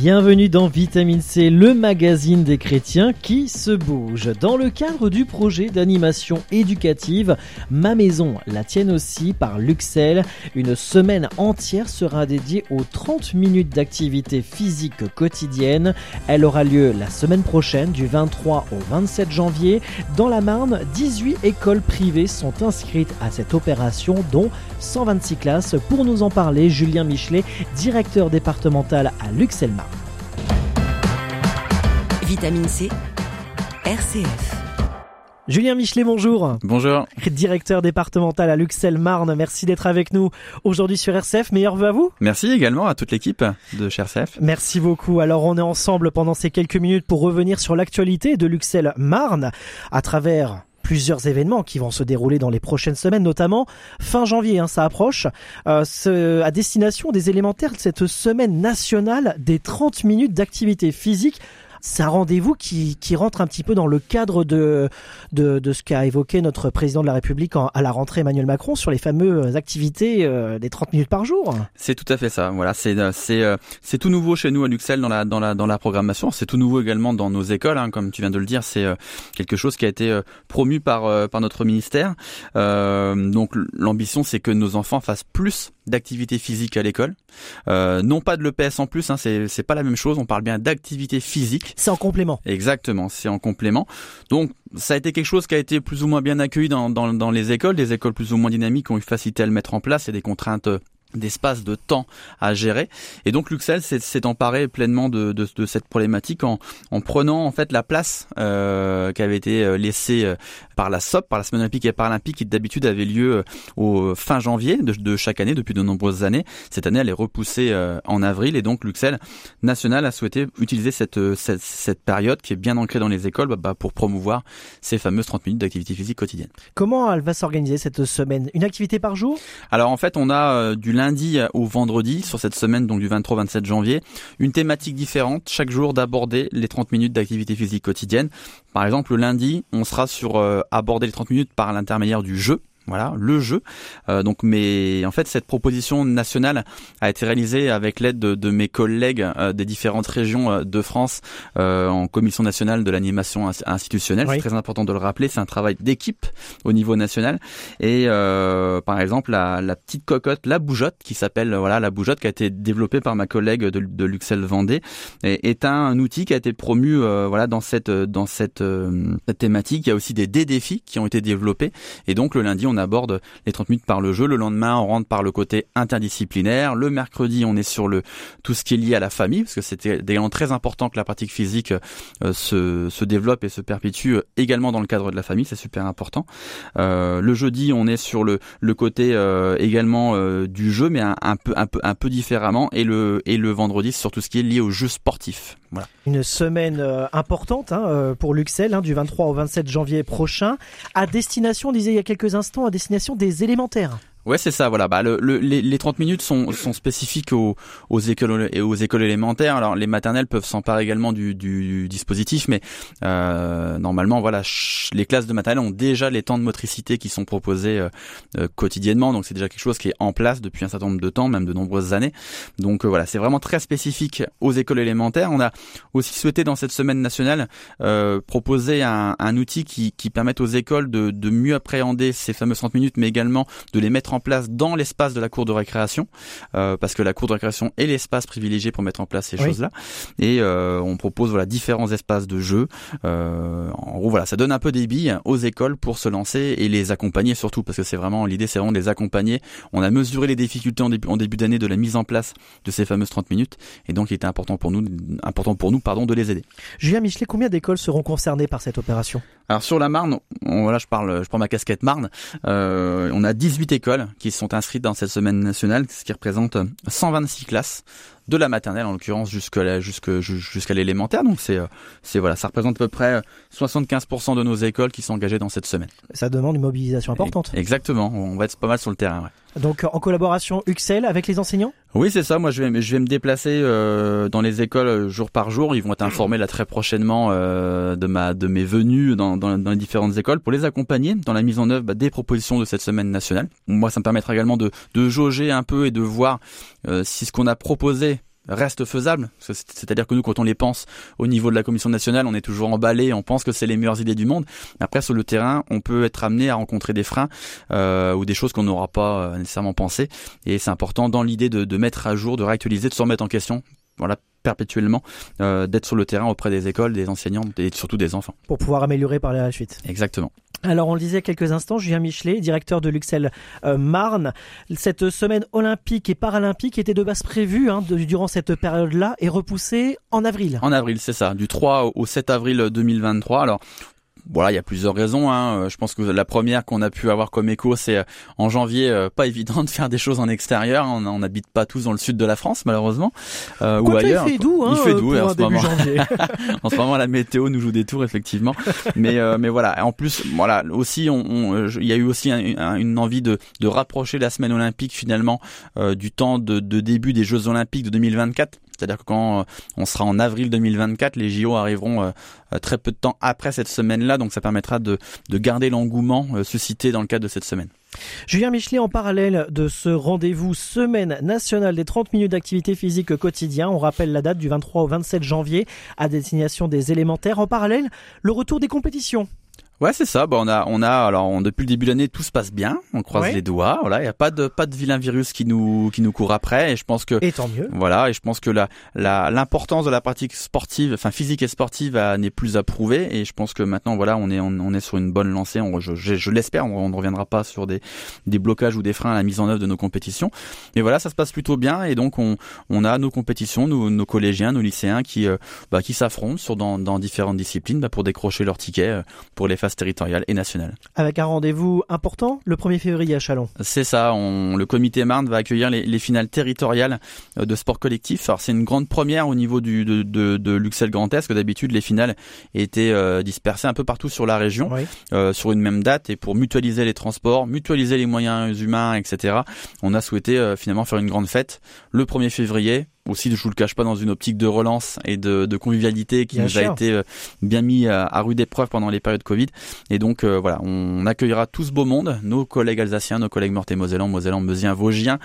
Bienvenue dans Vitamine C, le magazine des chrétiens qui se bouge. Dans le cadre du projet d'animation éducative Ma maison, la tienne aussi par Luxel, une semaine entière sera dédiée aux 30 minutes d'activité physique quotidienne. Elle aura lieu la semaine prochaine du 23 au 27 janvier. Dans la Marne, 18 écoles privées sont inscrites à cette opération dont 126 classes. Pour nous en parler, Julien Michelet, directeur départemental à Luxel Marne. Vitamine C. RCF. Julien Michelet, bonjour. Bonjour. Directeur départemental à Luxel-Marne, merci d'être avec nous aujourd'hui sur RCF. Meilleurs vœux à vous? Merci également à toute l'équipe de chez RCF. Merci beaucoup. Alors on est ensemble pendant ces quelques minutes pour revenir sur l'actualité de Luxel-Marne à travers plusieurs événements qui vont se dérouler dans les prochaines semaines, notamment fin janvier, hein, ça approche, euh, ce, à destination des élémentaires, cette semaine nationale des 30 minutes d'activité physique c'est un rendez-vous qui, qui rentre un petit peu dans le cadre de, de, de ce qu'a évoqué notre président de la République à la rentrée Emmanuel Macron sur les fameuses activités euh, des 30 minutes par jour. C'est tout à fait ça. Voilà, c'est euh, euh, tout nouveau chez nous à Luxel dans la dans la dans la programmation. C'est tout nouveau également dans nos écoles, hein, comme tu viens de le dire. C'est quelque chose qui a été promu par par notre ministère. donc l'ambition, c'est que nos enfants fassent plus d'activité physique à l'école. Euh, non pas de l'EPS en plus, hein, c'est pas la même chose, on parle bien d'activité physique. C'est en complément. Exactement, c'est en complément. Donc ça a été quelque chose qui a été plus ou moins bien accueilli dans, dans, dans les écoles, des écoles plus ou moins dynamiques ont eu facilité à le mettre en place, il y a des contraintes d'espace, de temps à gérer. Et donc Luxel s'est emparé pleinement de, de, de, cette problématique en, en prenant en fait la place euh, qui avait été euh, laissée euh, par la SOP, par la Semaine olympique et paralympique, qui d'habitude avait lieu euh, au fin janvier de, de, chaque année depuis de nombreuses années. Cette année, elle est repoussée en avril et donc Luxel National a souhaité utiliser cette, cette, cette période qui est bien ancrée dans les écoles bah, pour promouvoir ces fameuses 30 minutes d'activité physique quotidienne. Comment elle va s'organiser cette semaine? Une activité par jour? Alors en fait, on a du lundi au vendredi sur cette semaine, donc du 23-27 janvier, une thématique différente chaque jour d'aborder les 30 minutes d'activité physique quotidienne. Par exemple, le lundi, on sera sur euh, aborder les 30 minutes par l'intermédiaire du jeu. Voilà, le jeu. Euh, donc, mais en fait, cette proposition nationale a été réalisée avec l'aide de, de, mes collègues euh, des différentes régions euh, de France euh, en commission nationale de l'animation institutionnelle. C'est très important de le rappeler. C'est un travail d'équipe au niveau national. Et euh, par exemple, la, la, petite cocotte, la bougeotte, qui s'appelle voilà la bougeotte, qui a été développée par ma collègue de, de Luxel Vendée, est, est un, outil qui a été promu voilà dans cette dans cette, cette thématique. Il y a aussi des, des défis qui ont été développés. Et donc le lundi, on aborde les 30 minutes par le jeu. Le lendemain, on rentre par le côté interdisciplinaire. Le mercredi, on est sur le tout ce qui est lié à la famille, parce que c'était également très important que la pratique physique euh, se, se développe et se perpétue euh, également dans le cadre de la famille. C'est super important. Euh, le jeudi, on est sur le, le côté également du jeu, mais un, un, peu un peu un peu différemment. Et le et le vendredi, sur tout ce qui est lié au jeu sportif. Une semaine euh, importante hein, pour Luxel, hein, du 23 au 27 janvier prochain, à destination, on disait il y a quelques instants, à destination des élémentaires. Ouais, c'est ça. Voilà. Bah, le, le, les, les 30 minutes sont, sont spécifiques aux, aux écoles aux écoles élémentaires. Alors, les maternelles peuvent s'emparer également du, du, dispositif, mais euh, normalement, voilà, les classes de maternelle ont déjà les temps de motricité qui sont proposés euh, euh, quotidiennement. Donc, c'est déjà quelque chose qui est en place depuis un certain nombre de temps, même de nombreuses années. Donc, euh, voilà, c'est vraiment très spécifique aux écoles élémentaires. On a aussi souhaité dans cette semaine nationale euh, proposer un, un outil qui, qui permette aux écoles de, de mieux appréhender ces fameuses 30 minutes, mais également de les mettre en place dans l'espace de la cour de récréation, euh, parce que la cour de récréation est l'espace privilégié pour mettre en place ces oui. choses-là. Et euh, on propose voilà différents espaces de jeu. Euh, en gros, voilà, ça donne un peu des billes aux écoles pour se lancer et les accompagner surtout, parce que c'est vraiment l'idée, c'est vraiment de les accompagner. On a mesuré les difficultés en début, en début d'année de la mise en place de ces fameuses 30 minutes, et donc il était important pour nous, important pour nous, pardon, de les aider. Julien Michelet, combien d'écoles seront concernées par cette opération? Alors sur la Marne, on, voilà, je parle, je prends ma casquette Marne. Euh, on a 18 écoles qui sont inscrites dans cette semaine nationale, ce qui représente 126 classes de la maternelle en l'occurrence jusqu'à jusqu'à jusqu'à l'élémentaire. Donc c'est c'est voilà, ça représente à peu près 75% de nos écoles qui sont engagées dans cette semaine. Ça demande une mobilisation importante. Exactement, on va être pas mal sur le terrain. Ouais. Donc en collaboration UXEL avec les enseignants? Oui, c'est ça. Moi, je vais, je vais me déplacer euh, dans les écoles euh, jour par jour. Ils vont être informés là très prochainement euh, de ma de mes venues dans, dans, les différentes écoles pour les accompagner dans la mise en œuvre bah, des propositions de cette semaine nationale. Moi, ça me permettra également de, de jauger un peu et de voir si ce qu'on a proposé reste faisable. C'est-à-dire que nous, quand on les pense au niveau de la Commission nationale, on est toujours emballé, on pense que c'est les meilleures idées du monde. Après, sur le terrain, on peut être amené à rencontrer des freins euh, ou des choses qu'on n'aura pas euh, nécessairement pensé. Et c'est important dans l'idée de, de, mettre à jour, de réactualiser, de se remettre en question. Voilà, perpétuellement euh, d'être sur le terrain auprès des écoles, des enseignants et surtout des enfants. Pour pouvoir améliorer par la suite. Exactement. Alors on le disait quelques instants, Julien Michelet, directeur de l'Uxel euh, Marne, cette semaine olympique et paralympique était de base prévue hein, durant cette période-là et repoussée en avril. En avril, c'est ça, du 3 au 7 avril 2023. Alors voilà, il y a plusieurs raisons. Hein. Euh, je pense que la première qu'on a pu avoir comme écho, c'est euh, en janvier, euh, pas évident de faire des choses en extérieur. On n'habite pas tous dans le sud de la France, malheureusement, euh, ou ailleurs. Il fait doux, hein, il fait doux en ce moment. en ce moment, la météo nous joue des tours, effectivement. mais mais voilà. En plus, voilà, aussi, on, il y a eu aussi une envie de, de rapprocher la semaine olympique finalement du temps de, de début des Jeux olympiques de 2024 c'est-à-dire que quand euh, on sera en avril 2024, les JO arriveront euh, euh, très peu de temps après cette semaine-là, donc ça permettra de, de garder l'engouement suscité dans le cadre de cette semaine. Julien Michelet, en parallèle de ce rendez-vous semaine nationale des 30 minutes d'activité physique quotidien, on rappelle la date du 23 au 27 janvier à destination des élémentaires. En parallèle, le retour des compétitions. Ouais, c'est ça. Bon, on a, on a, alors, depuis le début de l'année, tout se passe bien. On croise les doigts. Voilà, il y a pas de, pas de vilain virus qui nous, qui nous court après. Et je pense que. Et tant mieux. Voilà, et je pense que la, la, l'importance de la pratique sportive, enfin physique et sportive, n'est plus à prouver. Et je pense que maintenant, voilà, on est, on, est sur une bonne lancée. On, je, je, l'espère. On, ne reviendra pas sur des, des blocages ou des freins à la mise en œuvre de nos compétitions. Mais voilà, ça se passe plutôt bien. Et donc, on, on a nos compétitions, nos, nos collégiens, nos lycéens qui, euh, bah, qui s'affrontent sur dans, dans différentes disciplines bah, pour décrocher leur ticket euh, pour les phases territoriales et nationales. Avec un rendez-vous important le 1er février à Chalon. C'est ça, on, le comité Marne va accueillir les, les, finales territoriales euh, de sport collectif. Alors c'est une grande première au niveau du, de, de, de Luxel Grand Est, que d'habitude les finales étaient euh, dispersées un peu partout sur la région, euh, sur une même date, et pour mutualiser les transports, mutualiser les moyens humains, etc., on a souhaité euh, finalement faire une grande fête le 1er février aussi, je vous le cache pas, dans une optique de relance et de, de convivialité qui nous a été euh, bien mis à, à rude épreuve pendant les périodes Covid. Et donc euh, voilà, on accueillera tout ce beau monde, nos collègues alsaciens, nos collègues meurthe et mosellan, mosellan, meusiens, vosgiens,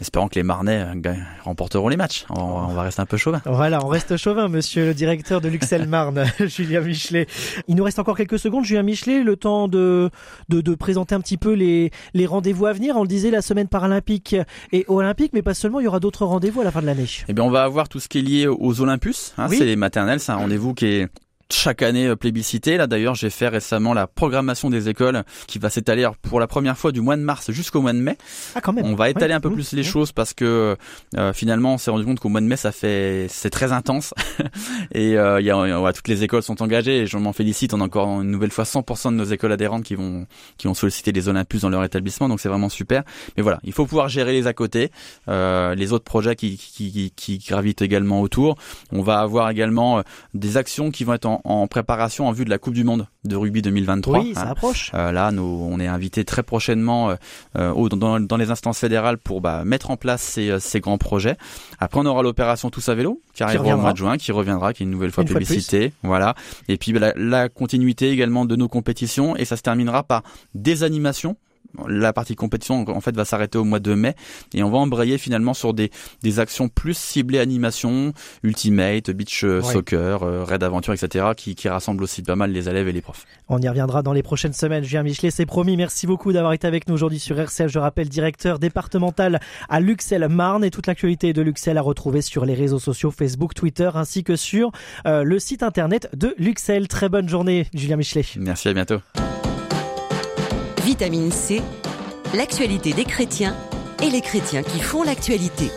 espérant que les Marnais euh, remporteront les matchs. On, va rester un peu chauvin. Voilà, on reste chauvin, monsieur le directeur de Luxel Marne, Julien Michelet. Il nous reste encore quelques secondes, Julien Michelet, le temps de, de, de présenter un petit peu les, les rendez-vous à venir. On le disait, la semaine paralympique et olympique, mais pas seulement, il y aura d'autres rendez-vous à la fin de l'année. Eh bien, on va avoir tout ce qui est lié aux Olympus. Hein, C'est les maternelles, c'est un rendez-vous qui est chaque année euh, plébiscité. Là d'ailleurs, j'ai fait récemment la programmation des écoles qui va s'étaler pour la première fois du mois de mars jusqu'au mois de mai. Ah quand même. On va étaler un peu plus les choses parce que euh, finalement, on s'est rendu compte qu'au mois de mai, ça fait c'est très intense et euh, il y a, toutes les écoles sont engagées et je m'en félicite. On a encore une nouvelle fois 100% de nos écoles adhérentes qui vont qui ont sollicité les Olympus dans leur établissement, donc c'est vraiment super. Mais voilà, il faut pouvoir gérer les à côté, euh, les autres projets qui, qui, qui, qui gravitent également autour. On va avoir également des actions qui vont être en en, préparation en vue de la Coupe du Monde de rugby 2023. Oui, ça hein. approche. Euh, là, nous, on est invité très prochainement euh, euh dans, dans, les instances fédérales pour bah, mettre en place ces, euh, ces, grands projets. Après, on aura l'opération Tous à vélo qui arrivera au mois de juin, qui reviendra, qui est une nouvelle fois publicité. Voilà. Et puis bah, la, la continuité également de nos compétitions et ça se terminera par des animations la partie compétition en fait va s'arrêter au mois de mai et on va embrayer finalement sur des, des actions plus ciblées animation, ultimate, beach euh, soccer, euh, raid aventure, etc. qui, qui rassemblent aussi pas mal les élèves et les profs. On y reviendra dans les prochaines semaines. Julien Michelet, c'est promis. Merci beaucoup d'avoir été avec nous aujourd'hui sur RCL. Je rappelle, directeur départemental à Luxel Marne et toute l'actualité de Luxel à retrouver sur les réseaux sociaux Facebook, Twitter ainsi que sur euh, le site internet de Luxel. Très bonne journée, Julien Michelet. Merci, à bientôt. Vitamine C, l'actualité des chrétiens et les chrétiens qui font l'actualité.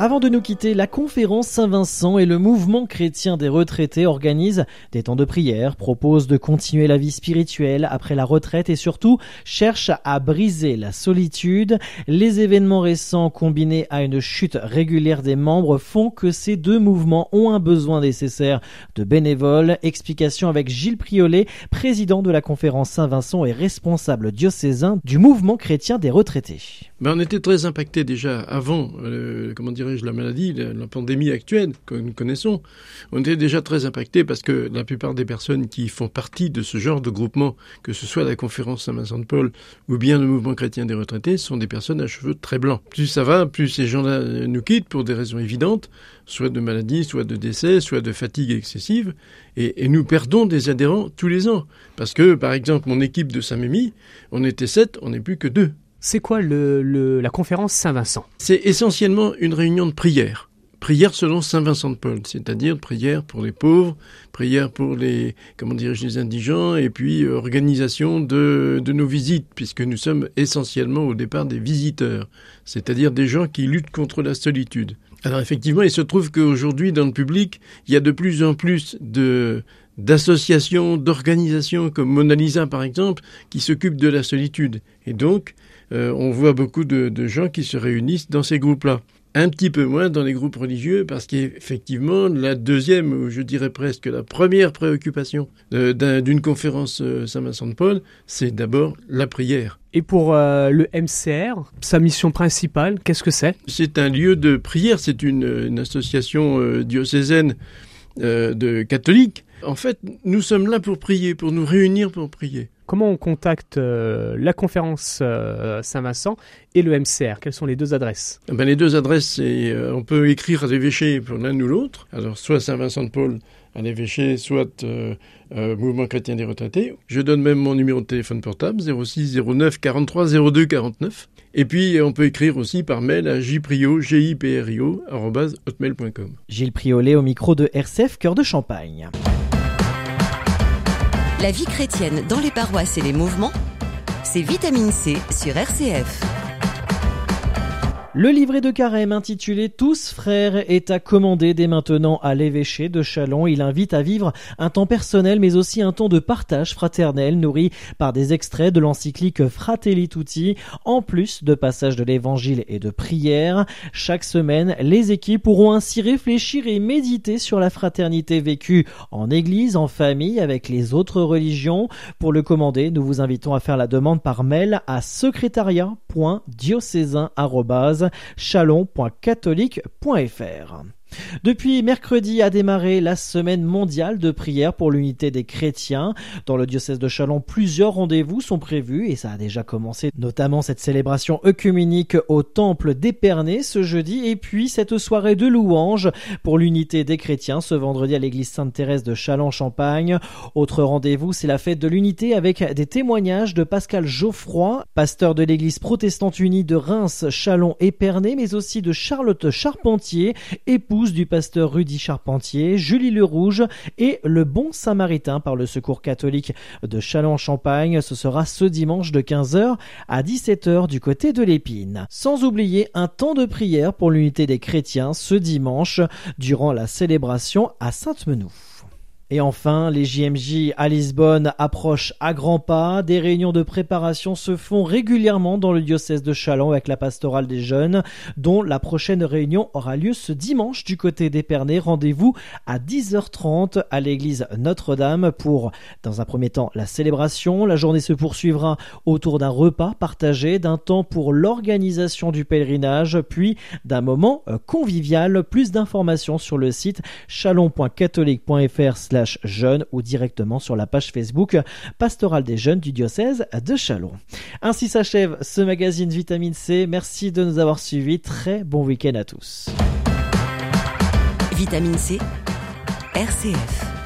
Avant de nous quitter, la conférence Saint-Vincent et le mouvement chrétien des retraités organisent des temps de prière, proposent de continuer la vie spirituelle après la retraite et surtout cherchent à briser la solitude. Les événements récents combinés à une chute régulière des membres font que ces deux mouvements ont un besoin nécessaire de bénévoles. Explication avec Gilles Priolet, président de la conférence Saint-Vincent et responsable diocésain du mouvement chrétien des retraités. Ben, on était très impacté déjà avant, euh, comment dire la maladie, la, pandémie actuelle que nous connaissons, on était déjà très impacté parce que la plupart des personnes qui font partie de ce genre de groupement, que ce soit la conférence Saint-Vincent de Paul ou bien le mouvement chrétien des retraités, sont des personnes à cheveux très blancs. Plus ça va, plus ces gens-là nous quittent pour des raisons évidentes, soit de maladie, soit de décès, soit de fatigue excessive, et, et nous perdons des adhérents tous les ans. Parce que, par exemple, mon équipe de Saint-Mémy, on était sept, on n'est plus que deux. C'est quoi le, la conférence Saint-Vincent? C'est essentiellement une réunion de prière. Prière selon Saint Vincent de Paul, c'est-à-dire prière pour les pauvres, prière pour les, comment dirais-je, les indigents, et puis euh, organisation de, de nos visites, puisque nous sommes essentiellement au départ des visiteurs, c'est-à-dire des gens qui luttent contre la solitude. Alors effectivement, il se trouve qu'aujourd'hui, dans le public, il y a de plus en plus de d'associations, d'organisations comme Mona Lisa par exemple, qui s'occupent de la solitude. Et donc, euh, on voit beaucoup de, gens qui se réunissent dans ces groupes-là. Un petit peu moins dans les groupes religieux parce qu'effectivement, la deuxième, ou je dirais presque la première préoccupation euh, d'une conférence euh, Saint-Vincent de Paul, c'est d'abord la prière. Et pour le MCR, sa mission principale, qu'est-ce que c'est? C'est un lieu de prière, c'est une, association diocésaine de catholiques. En fait, nous sommes là pour prier, pour nous réunir pour prier comment on contacte euh, la conférence euh, Saint-Vincent et le MCR Quelles sont les deux adresses? Ben, Les deux adresses, euh, on peut écrire à l'évêché pour l'un ou l'autre. Alors, soit Saint-Vincent de Paul à l'évêché, soit Mouvement chrétien des retraités. Je donne même mon numéro de téléphone portable, 06 09 43 02 49. Et puis, on peut écrire aussi par mail à jprio, jiprio, hotmail.com. Gilles Priolet au micro de RCF Cœur de Champagne. La vie chrétienne dans les paroisses et les mouvements, c'est Vitamine C sur RCF. Le livret de carême intitulé Tous frères est à commander dès maintenant à l'évêché de Chalon. Il invite à vivre un temps personnel mais aussi un temps de partage fraternel nourri par des extraits de l'encyclique Fratelli Tutti en plus de passages de l'évangile et de prières. Chaque semaine, les équipes pourront ainsi réfléchir et méditer sur la fraternité vécue en église, en famille, avec les autres religions. Pour le commander, nous vous invitons à faire la demande par mail à secrétariat.diocésain@ chalon.catholique.fr. Depuis mercredi a démarré la semaine mondiale de prière pour l'unité des chrétiens. Dans le diocèse de Chalon, plusieurs rendez-vous sont prévus et ça a déjà commencé, notamment cette célébration œcuménique au temple d'Épernay ce jeudi et puis cette soirée de louange pour l'unité des chrétiens ce vendredi à l'église Sainte-Thérèse de Chalon-Champagne. Autre rendez-vous, c'est la fête de l'unité avec des témoignages de Pascal Geoffroy, pasteur de l'église protestante unie de Reims, Chalon, Épernay, mais aussi de Charlotte Charpentier, épouse du pasteur Rudy Charpentier, Julie Le Rouge et le Bon Samaritain par le Secours catholique de Châlons-Champagne. Ce sera ce dimanche de 15h à 17h du côté de l'Épine. Sans oublier un temps de prière pour l'unité des chrétiens ce dimanche durant la célébration à Sainte-Menou. Et enfin, les JMJ à Lisbonne approchent à grands pas. Des réunions de préparation se font régulièrement dans le diocèse de Châlons avec la pastorale des jeunes, dont la prochaine réunion aura lieu ce dimanche du côté d'Épernay. Rendez-vous à 10h30 à l'église Notre-Dame pour, dans un premier temps, la célébration. La journée se poursuivra autour d'un repas partagé, d'un temps pour l'organisation du pèlerinage, puis d'un moment euh, convivial. Plus d'informations sur le site chalon.catholique.fr jeunes ou directement sur la page Facebook Pastorale des jeunes du diocèse de Chalon. Ainsi s'achève ce magazine Vitamine C. Merci de nous avoir suivis. Très bon week-end à tous. Vitamine C, RCF.